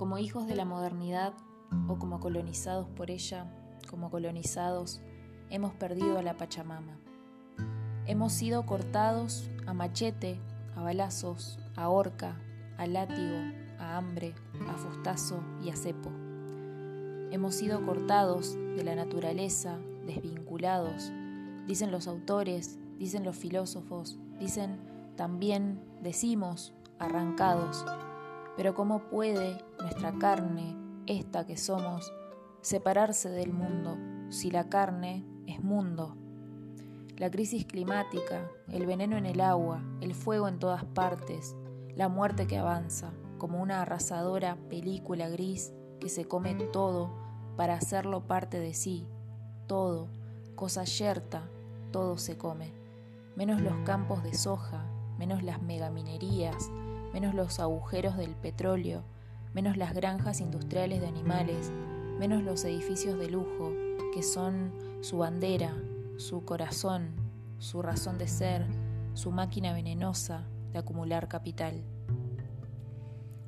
como hijos de la modernidad o como colonizados por ella, como colonizados, hemos perdido a la Pachamama. Hemos sido cortados a machete, a balazos, a horca, a látigo, a hambre, a fustazo y a cepo. Hemos sido cortados de la naturaleza, desvinculados, dicen los autores, dicen los filósofos, dicen también, decimos, arrancados. Pero ¿cómo puede nuestra carne, esta que somos, separarse del mundo si la carne es mundo? La crisis climática, el veneno en el agua, el fuego en todas partes, la muerte que avanza, como una arrasadora película gris que se come todo para hacerlo parte de sí, todo, cosa yerta, todo se come, menos los campos de soja, menos las megaminerías, menos los agujeros del petróleo, menos las granjas industriales de animales, menos los edificios de lujo, que son su bandera, su corazón, su razón de ser, su máquina venenosa de acumular capital.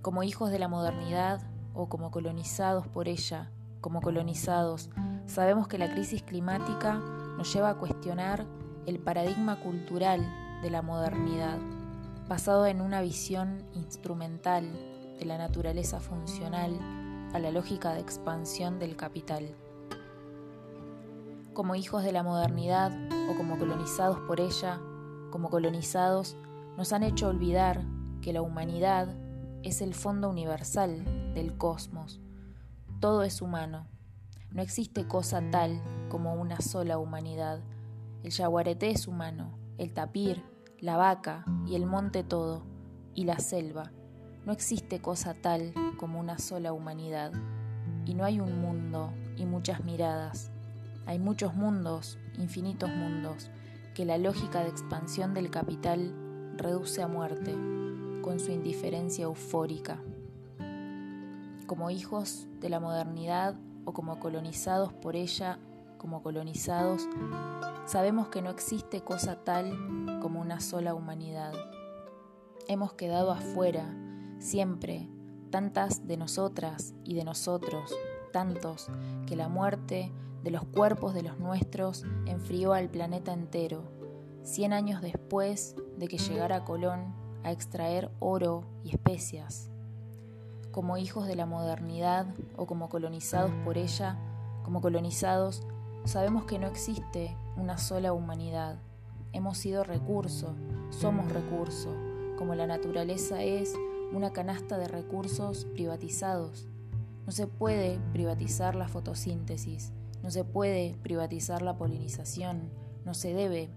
Como hijos de la modernidad o como colonizados por ella, como colonizados, sabemos que la crisis climática nos lleva a cuestionar el paradigma cultural de la modernidad, basado en una visión instrumental de la naturaleza funcional a la lógica de expansión del capital. Como hijos de la modernidad o como colonizados por ella, como colonizados, nos han hecho olvidar que la humanidad es el fondo universal del cosmos. Todo es humano. No existe cosa tal como una sola humanidad. El yaguareté es humano, el tapir, la vaca y el monte todo, y la selva. No existe cosa tal como una sola humanidad. Y no hay un mundo y muchas miradas. Hay muchos mundos, infinitos mundos, que la lógica de expansión del capital reduce a muerte, con su indiferencia eufórica. Como hijos de la modernidad o como colonizados por ella, como colonizados, sabemos que no existe cosa tal como una sola humanidad. Hemos quedado afuera, siempre, tantas de nosotras y de nosotros, tantos, que la muerte de los cuerpos de los nuestros enfrió al planeta entero, cien años después de que llegara Colón a extraer oro y especias. Como hijos de la modernidad o como colonizados por ella, como colonizados, sabemos que no existe una sola humanidad. Hemos sido recurso, somos recurso, como la naturaleza es una canasta de recursos privatizados. No se puede privatizar la fotosíntesis, no se puede privatizar la polinización, no se debe,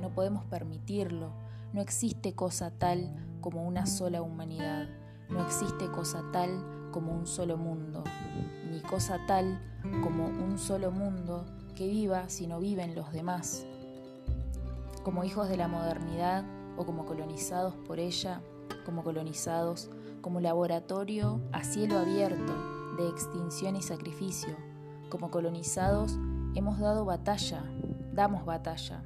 no podemos permitirlo, no existe cosa tal como una sola humanidad, no existe cosa tal como un solo mundo, ni cosa tal como un solo mundo que viva si no viven los demás. Como hijos de la modernidad o como colonizados por ella, como colonizados, como laboratorio a cielo abierto de extinción y sacrificio, como colonizados hemos dado batalla, damos batalla,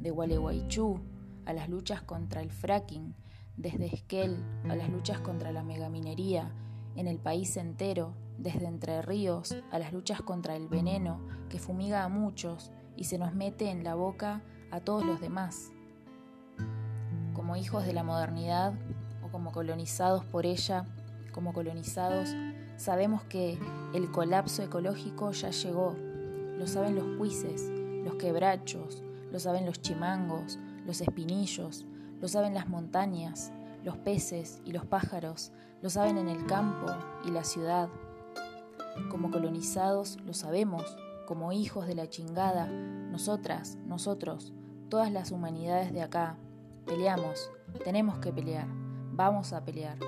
de Gualeguaychú a las luchas contra el fracking, desde Esquel a las luchas contra la megaminería, en el país entero, desde Entre Ríos a las luchas contra el veneno que fumiga a muchos y se nos mete en la boca a todos los demás. Como hijos de la modernidad o como colonizados por ella, como colonizados, sabemos que el colapso ecológico ya llegó. Lo saben los cuises, los quebrachos, lo saben los chimangos, los espinillos, lo saben las montañas, los peces y los pájaros, lo saben en el campo y la ciudad. Como colonizados lo sabemos, como hijos de la chingada, nosotras, nosotros, todas las humanidades de acá. Peleamos, tenemos que pelear, vamos a pelear,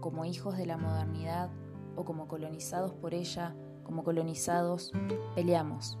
como hijos de la modernidad o como colonizados por ella, como colonizados, peleamos.